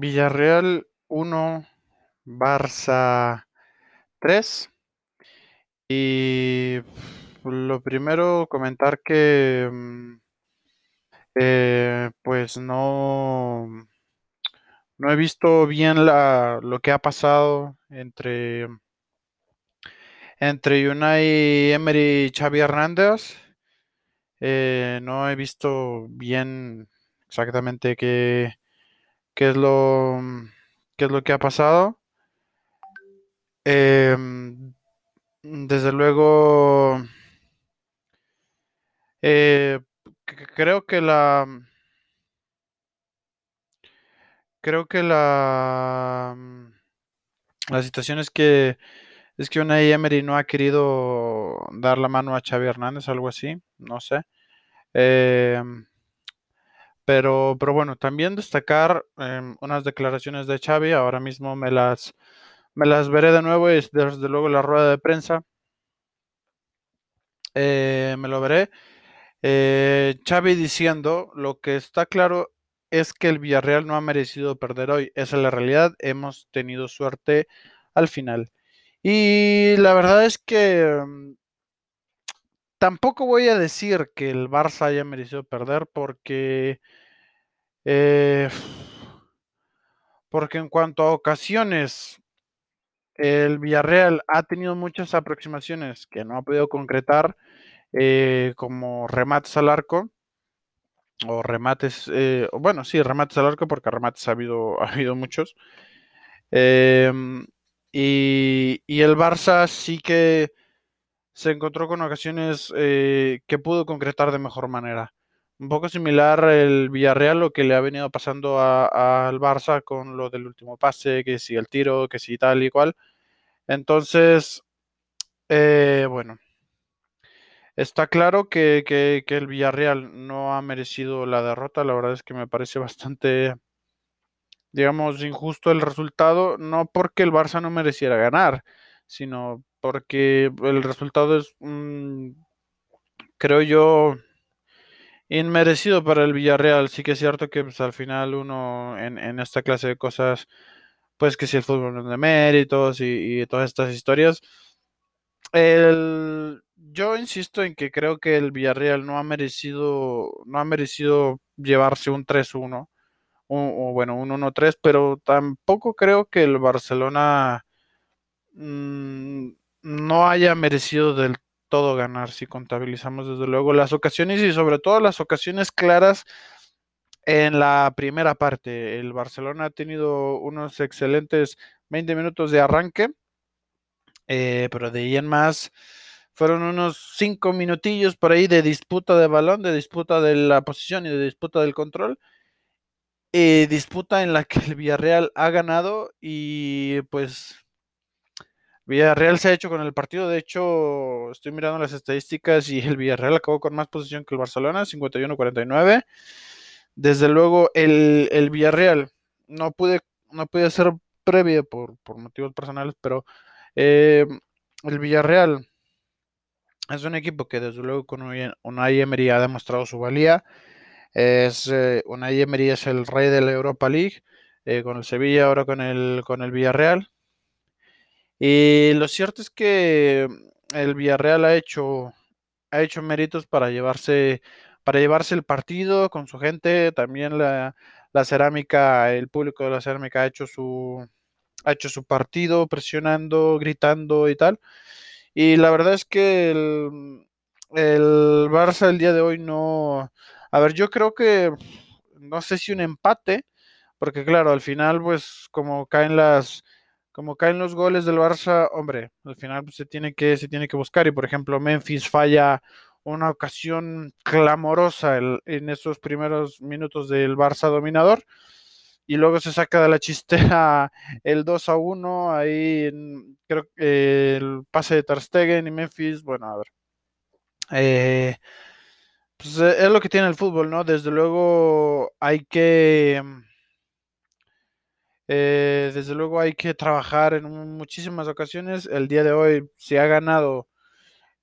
Villarreal 1, Barça 3. Y lo primero, comentar que mm, eh, pues no, no he visto bien la, lo que ha pasado entre, entre Unai Emery y Xavi Hernández. Eh, no he visto bien exactamente qué, qué es lo qué es lo que ha pasado. Em, desde luego, eh, creo que la creo que la la situación es que es que Unai Emery no ha querido dar la mano a Xavi Hernández, algo así, no sé. Em, pero, pero bueno, también destacar em, unas declaraciones de Xavi, ahora mismo me las, me las veré de nuevo y desde luego la rueda de prensa. Eh, me lo veré. Eh, Xavi diciendo, lo que está claro es que el Villarreal no ha merecido perder hoy. Esa es la realidad. Hemos tenido suerte al final. Y la verdad es que em, tampoco voy a decir que el Barça haya merecido perder porque eh, porque en cuanto a ocasiones, el Villarreal ha tenido muchas aproximaciones que no ha podido concretar, eh, como remates al arco, o remates, eh, bueno, sí, remates al arco, porque remates ha habido, ha habido muchos. Em, y, y, el Barça sí que se encontró con ocasiones que pudo concretar de mejor manera un poco similar el Villarreal, lo que le ha venido pasando al Barça con lo del último pase, que si el tiro, que si tal y cual. Entonces, eh, bueno, está claro que, que, el Villarreal no ha merecido la derrota. La verdad es que me parece bastante, digamos, injusto el resultado, no porque el Barça no mereciera ganar, sino porque el resultado es, creo yo, inmerecido para el Villarreal. Sí que es cierto que pues, al final uno en, esta clase de cosas, pues que si el fútbol no es de méritos y, todas estas historias. El, yo insisto en que creo que el Villarreal no ha merecido, no ha merecido llevarse un 3-1, o, bueno, un 1-3, pero tampoco creo que el Barcelona mm, no haya merecido del todo ganar si contabilizamos desde luego las ocasiones y sobre todo las ocasiones claras en la primera parte. El Barcelona ha tenido unos excelentes 20 minutos de arranque, eh, pero de ahí en más fueron unos 5 minutillos por ahí de disputa de balón, de disputa de la posición y de disputa del control. Eh, disputa en la que el Villarreal ha ganado y pues Villarreal se ha hecho con el partido. De hecho, estoy mirando las estadísticas y el Villarreal acabó con más posición que el Barcelona, 51-49. Desde luego, el, Villarreal no pude, no pude ser previo por, motivos personales, pero eh, el Villarreal es un equipo que desde luego con Unai Emery ha demostrado su valía. Es, eh, Emery es el rey de la Europa League, eh, con el Sevilla, ahora con el, con el Villarreal. Y lo cierto es que el Villarreal ha hecho, ha hecho méritos para llevarse, para llevarse el partido con su gente. También la, cerámica, el público de la cerámica ha hecho su, ha hecho su partido, presionando, gritando y tal. Y la verdad es que el, el Barça el día de hoy no. A ver, yo creo que no sé si un empate, porque claro, al final, pues, como caen las como caen los goles del Barça, hombre, al final pues, se, tiene que, se tiene que buscar. Y por ejemplo, Memphis falla una ocasión clamorosa en esos primeros minutos del Barça dominador. Y luego se saca de la chistera el 2 a 1. Ahí creo que el pase de Ter Stegen y Memphis. Bueno, a ver. Eh, pues es lo que tiene el fútbol, ¿no? Desde luego hay que eh, desde luego hay que trabajar en muchísimas ocasiones. El día de hoy se ha ganado,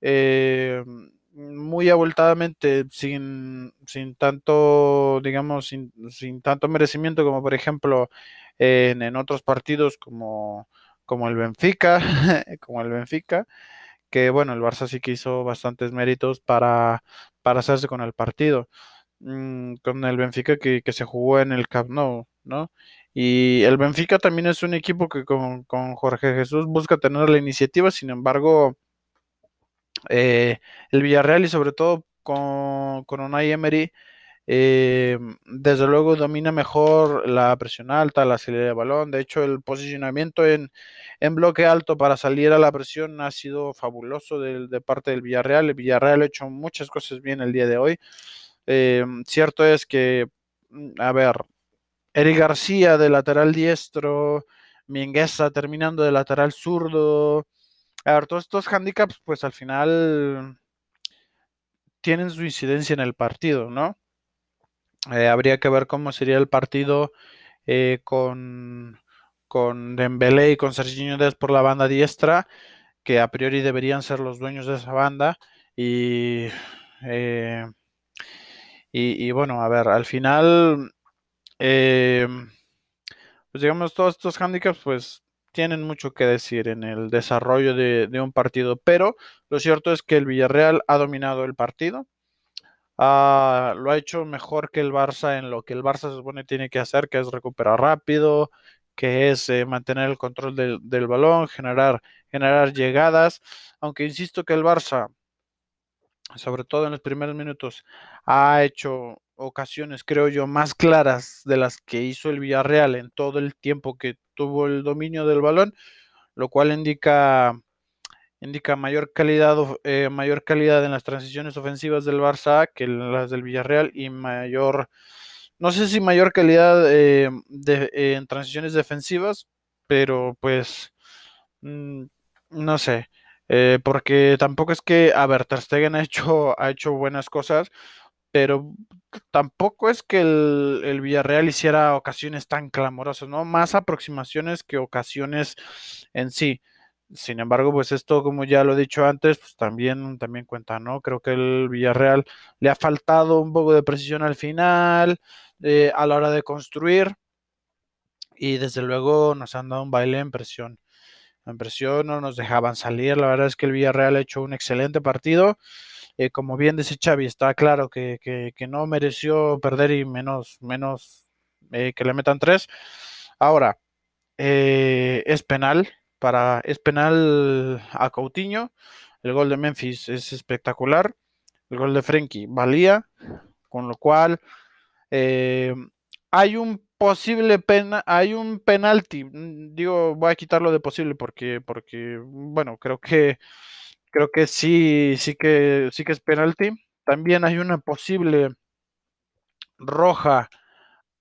eh, muy abultadamente, sin, sin tanto, digamos, sin, sin, tanto merecimiento como por ejemplo en, en otros partidos como, como el Benfica, como el Benfica, que bueno, el Barça sí que hizo bastantes méritos para, para hacerse con el partido. Mm, con el Benfica que, que, se jugó en el Camp Nou, ¿no? Y el Benfica también es un equipo que con, con Jorge Jesús busca tener la iniciativa, sin embargo, eh, el Villarreal y sobre todo con, con Unai Emery, eh, desde luego domina mejor la presión alta, la salida de balón. De hecho, el posicionamiento en, en, bloque alto para salir a la presión ha sido fabuloso de, de, parte del Villarreal. El Villarreal ha hecho muchas cosas bien el día de hoy. Eh, cierto es que, mm, a ver, Eric García de lateral diestro, Mingueza terminando de lateral zurdo. A ver, todos estos handicaps, pues al final tienen su incidencia en el partido, ¿no? Eh, habría que ver cómo sería el partido eh, con, con Dembélé y con Serginho Dez por la banda diestra, que a priori deberían ser los dueños de esa banda. Y, eh, y, y bueno, a ver, al final, pues digamos, todos estos handicaps, pues tienen mucho que decir en el desarrollo de, un partido, pero lo cierto es que el Villarreal ha dominado el partido, uh, lo ha hecho mejor que el Barça en lo que el Barça se supone tiene que hacer, que es recuperar rápido, que es eh, mantener el control del, balón, generar llegadas, aunque insisto que el Barça, sobre todo en los primeros minutos, ha hecho ocasiones, creo yo, más claras de las que hizo el Villarreal en todo el tiempo que tuvo el dominio del balón, lo cual indica indica mayor calidad, eh, mayor calidad en las transiciones ofensivas del Barça que las del Villarreal y mayor, no sé si mayor calidad eh, de, eh, en transiciones defensivas, pero pues mmm, no sé, porque tampoco es que, a ver, Stegen ha hecho, ha hecho buenas cosas, pero tampoco es que el, el, Villarreal hiciera ocasiones tan clamorosas, ¿no? Más aproximaciones que ocasiones en sí. Sin embargo, pues esto, como ya lo he dicho antes, pues también, también cuenta, ¿no? Creo que el Villarreal le ha faltado un poco de precisión al final, eh, a la hora de construir, y desde luego nos han dado un baile en presión. En presión no nos dejaban salir, la verdad es que el Villarreal ha hecho un excelente partido. Eh, como bien dice Xavi, está claro que, no mereció perder y menos, eh, que le metan tres. Ahora, eh, es penal, para es penal a Coutinho. El gol de Memphis es espectacular. El gol de Frenkie valía, con lo cual hay un posible pena, hay un penalti. Digo, voy a quitarlo de posible porque, porque, bueno, creo que creo que sí, sí que sí que es penalti. También hay una posible roja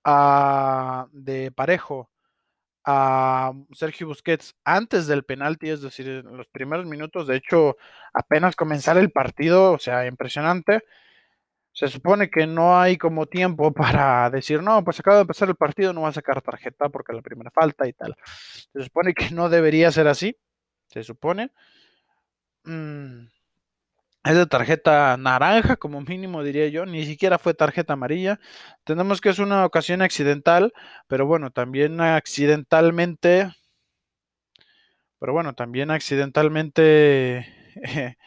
a, de parejo a Sergio Busquets antes del penalti, es decir, en los primeros minutos, de hecho, apenas comenzar el partido, o sea, impresionante. Se supone que no hay como tiempo para decir, no, pues acaba de empezar el partido, no va a sacar tarjeta porque la primera falta y tal. Se supone que no debería ser así, se supone. Mm, es de tarjeta naranja, como mínimo diría yo, ni siquiera fue tarjeta amarilla. Tenemos que es una ocasión accidental, pero bueno, también accidentalmente, pero bueno, también accidentalmente,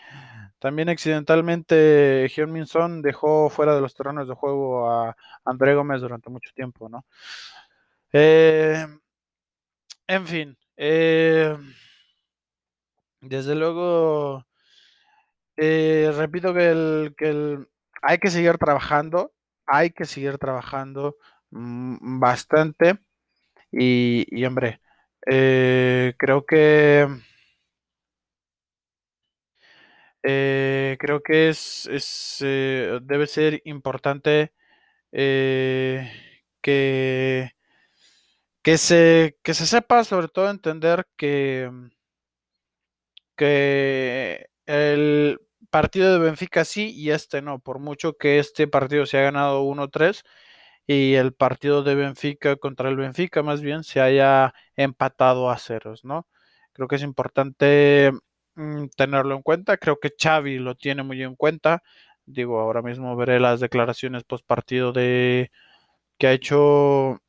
también accidentalmente Hyun dejó fuera de los terrenos de juego a André Gómez durante mucho tiempo, ¿no? Eh, en fin, eh, desde luego eh, repito que, el, que el, hay que seguir trabajando, hay que seguir trabajando mmm, bastante. Y, y hombre, eh, creo que eh, creo que es, es debe ser importante eh, que, que, se, que se sepa sobre todo entender que, que el partido de Benfica sí y este no, por mucho que este partido se ha ganado 1-3 y el partido de Benfica contra el Benfica más bien se haya empatado a ceros, ¿no? Creo que es importante mm, tenerlo en cuenta. Creo que Xavi lo tiene muy en cuenta. Digo, ahora mismo veré las declaraciones post partido de que ha hecho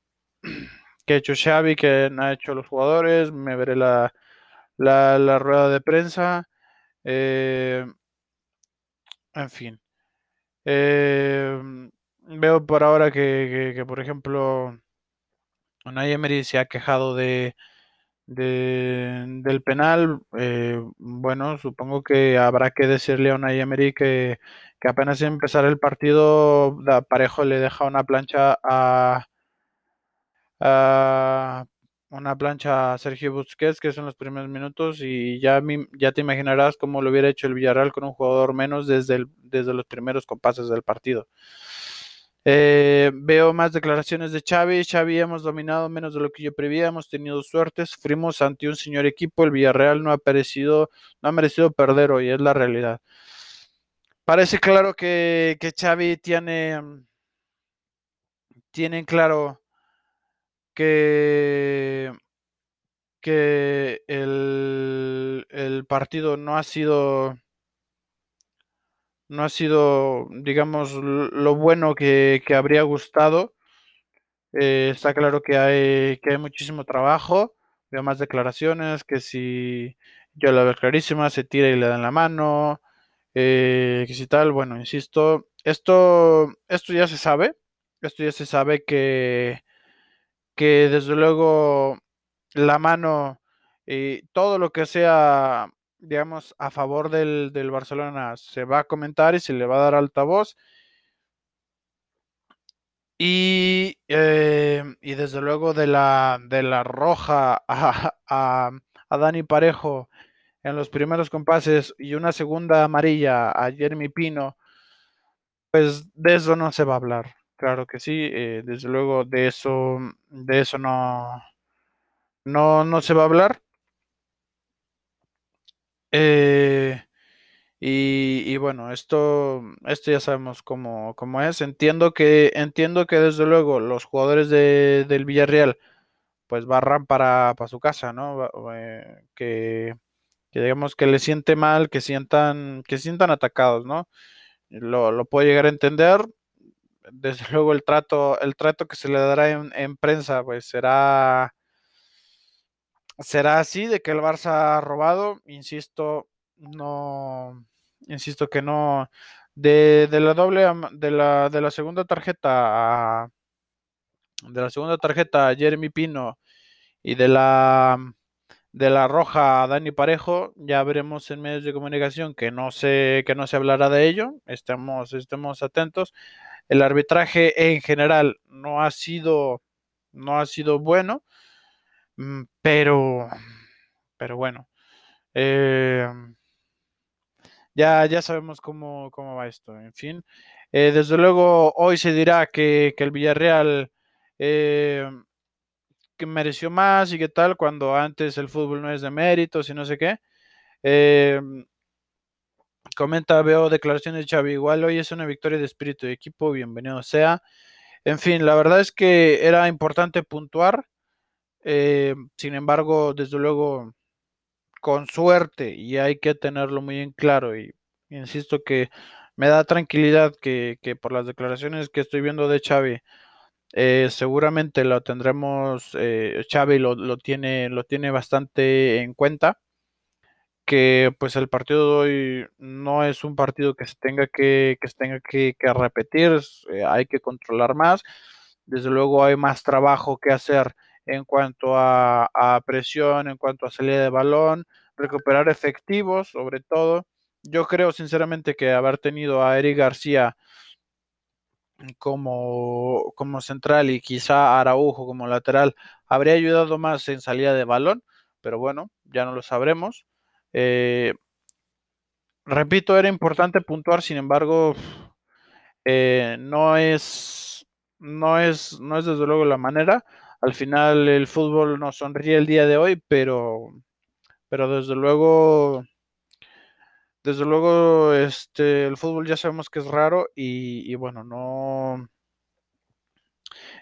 que ha hecho Xavi, que han hecho los jugadores, me veré la, la, rueda de prensa. Eh, en fin. Eh, veo por ahora que, por ejemplo, Unai Emery se ha quejado de, del penal. Eh, bueno, supongo que habrá que decirle a Unai Emery que, que apenas empezar el partido, Parejo le deja una plancha a, a una plancha a Sergio Busquets, que son los primeros minutos, y ya, ya te imaginarás cómo lo hubiera hecho el Villarreal con un jugador menos desde, desde los primeros compases del partido. Eh, veo más declaraciones de Xavi. Xavi hemos dominado menos de lo que yo prevía, hemos tenido suerte, sufrimos ante un señor equipo, el Villarreal no ha parecido, no ha merecido perder hoy, es la realidad. Parece claro que, que Xavi tiene, tiene claro que, que el, el partido no ha sido no ha sido, digamos, lo bueno que, habría gustado. Eh, está claro que hay, que hay muchísimo trabajo, veo más declaraciones, que si yo la veo clarísima, se tira y le dan la mano, eh, que si tal, bueno, insisto, esto, esto ya se sabe, esto ya se sabe que, que desde luego la mano y todo lo que sea digamos, a favor del, Barcelona se va a comentar y se le va a dar altavoz. Y, eh, y desde luego de la, de la roja a, a, Dani Parejo en los primeros compases y una segunda amarilla a Jeremy Pino, pues de eso no se va a hablar. Claro que sí, eh, desde luego de eso, de eso no, no, no se va a hablar. Eh, y, bueno, esto, esto ya sabemos cómo, cómo, es. Entiendo que, entiendo que desde luego los jugadores de, del Villarreal pues barran para, para su casa, ¿no? Eh, que, digamos que le siente mal, que sientan, que sientan atacados, ¿no? Lo, lo puedo llegar a entender. Desde luego el trato, el trato que se le dará en, en prensa, pues será será así de que el Barça ha robado, insisto, no, insisto que no, de, la doble, de la, de la segunda tarjeta de la segunda tarjeta a Jeremy Pino y de la, de la roja a Dani Parejo, ya veremos en medios de comunicación que no se, que no se hablará de ello, estemos, estemos atentos. El arbitraje en general no ha sido, no ha sido bueno. Mm, pero, pero bueno, em, ya, ya sabemos cómo, cómo va esto. En fin, eh, desde luego hoy se dirá que, el Villarreal em, que mereció más y qué tal, cuando antes el fútbol no es de méritos y no sé qué. Em, comenta, veo declaraciones de Xavi, igual hoy es una victoria de espíritu de equipo, bienvenido sea. En fin, la verdad es que era importante puntuar eh, sin embargo, desde luego, con suerte, y hay que tenerlo muy en claro, y insisto que me da tranquilidad que, por las declaraciones que estoy viendo de Xavi, eh, seguramente lo tendremos, eh, Xavi lo, lo, tiene, lo tiene bastante en cuenta, que pues el partido de hoy no es un partido que se tenga que, que se tenga que, que repetir, eh, hay que controlar más, desde luego hay más trabajo que hacer en cuanto a, presión, en cuanto a salida de balón, recuperar efectivos, sobre todo. Yo creo sinceramente que haber tenido a Eric García como, como central y quizá Araujo como lateral habría ayudado más en salida de balón, pero bueno, ya no lo sabremos. Eh, repito, era importante puntuar, sin embargo, eh, no es no es no es desde luego la manera al final el fútbol nos sonríe el día de hoy, pero, pero desde luego, desde luego, este, el fútbol ya sabemos que es raro y, bueno, no,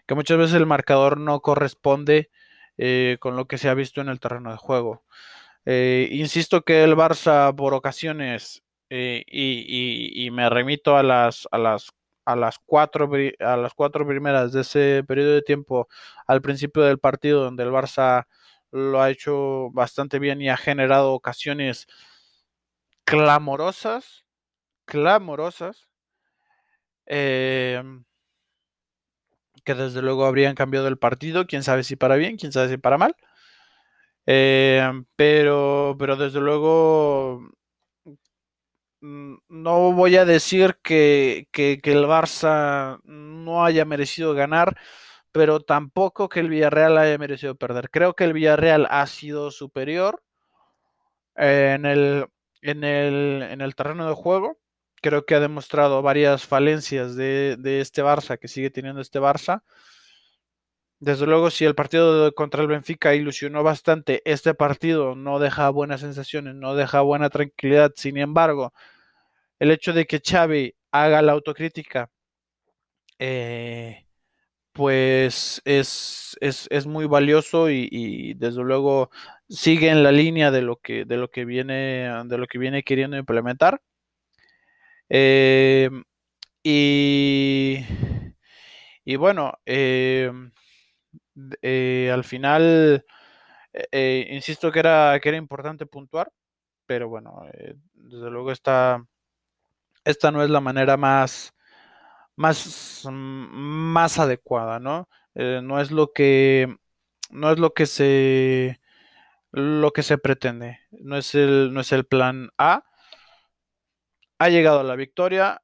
que muchas veces el marcador no corresponde eh, con lo que se ha visto en el terreno de juego. Eh, insisto que el Barça por ocasiones, eh, y, me remito a las, a las a las cuatro a las cuatro primeras de ese periodo de tiempo al principio del partido donde el Barça lo ha hecho bastante bien y ha generado ocasiones clamorosas, clamorosas, em, que desde luego habrían cambiado el partido, quién sabe si para bien, quién sabe si para mal. Em, pero, pero desde luego mm, no voy a decir que, que, el Barça no haya merecido ganar, pero tampoco que el Villarreal haya merecido perder. Creo que el Villarreal ha sido superior en el, en el, en el terreno de juego. Creo que ha demostrado varias falencias de, de este Barça, que sigue teniendo este Barça. Desde luego, si el partido contra el Benfica ilusionó bastante, este partido no deja buenas sensaciones, no deja buena tranquilidad. Sin embargo, el hecho de que Xavi haga la autocrítica, eh, pues es, es, muy valioso y, desde luego sigue en la línea de lo que, de lo que viene, de lo que viene queriendo implementar. Eh, y, y bueno, eh, eh, al final, insisto que era, que era importante puntuar, pero bueno, desde luego esta, esta no es la manera más, más, más adecuada, ¿no? no es lo que no es lo que se lo que se pretende. No es el, no es el plan A. Ha llegado a la victoria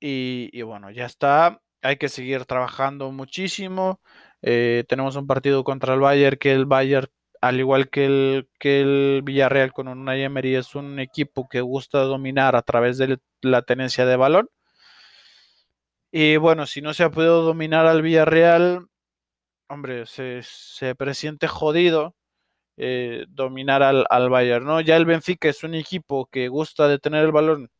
y, bueno, ya está. Hay que seguir trabajando muchísimo. Eh, tenemos un partido contra el Bayern que el Bayern, al igual que el, que el Villarreal con un Emery, es un equipo que gusta dominar a través de la tenencia de balón. Y bueno, si no se ha podido dominar al Villarreal, hombre, se, se presiente jodido eh, dominar al, al, Bayern, ¿no? Ya el Benfica es un equipo que gusta de tener el balón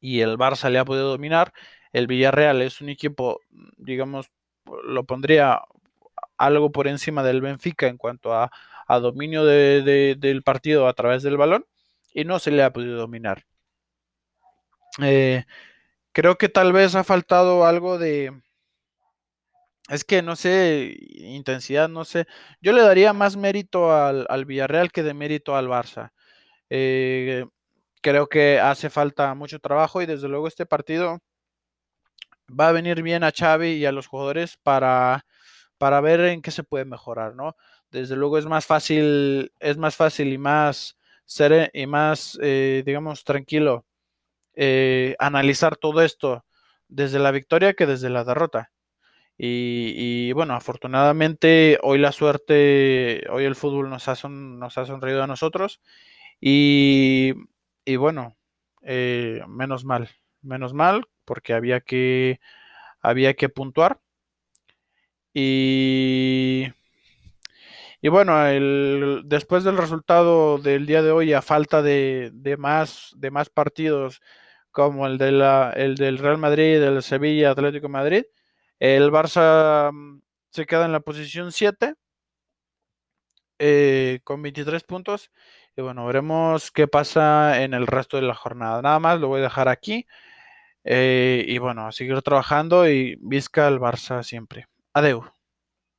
y el Barça le ha podido dominar. El Villarreal es un equipo, digamos, lo pondría algo por encima del Benfica en cuanto a, dominio del partido a través del balón y no se le ha podido dominar. Eh, creo que tal vez ha faltado algo de, es que no sé, intensidad, no sé. Yo le daría más mérito al, Villarreal que de mérito al Barça. Eh, creo que hace falta mucho trabajo y desde luego este partido va a venir bien a Xavi y a los jugadores para, para ver en qué se puede mejorar, ¿no? Desde luego es más fácil, es más fácil y más ser y más, eh, digamos, tranquilo eh, analizar todo esto desde la victoria que desde la derrota. Y, bueno, afortunadamente hoy la suerte, hoy el fútbol nos ha, nos ha sonreído a nosotros. Y, bueno, eh, menos mal, menos mal, porque había que, había que puntuar. Y, y bueno, el, después del resultado del día de hoy, a falta de, de más, de más partidos como el, de la, el del Real Madrid, del Sevilla, Atlético Madrid, el Barça mm, se queda en la posición 7 eh, con 23 puntos. Y bueno, veremos qué pasa en el resto de la jornada. Nada más, lo voy a dejar aquí. Eh, y bueno, a seguir trabajando y visca el Barça siempre. Adeu.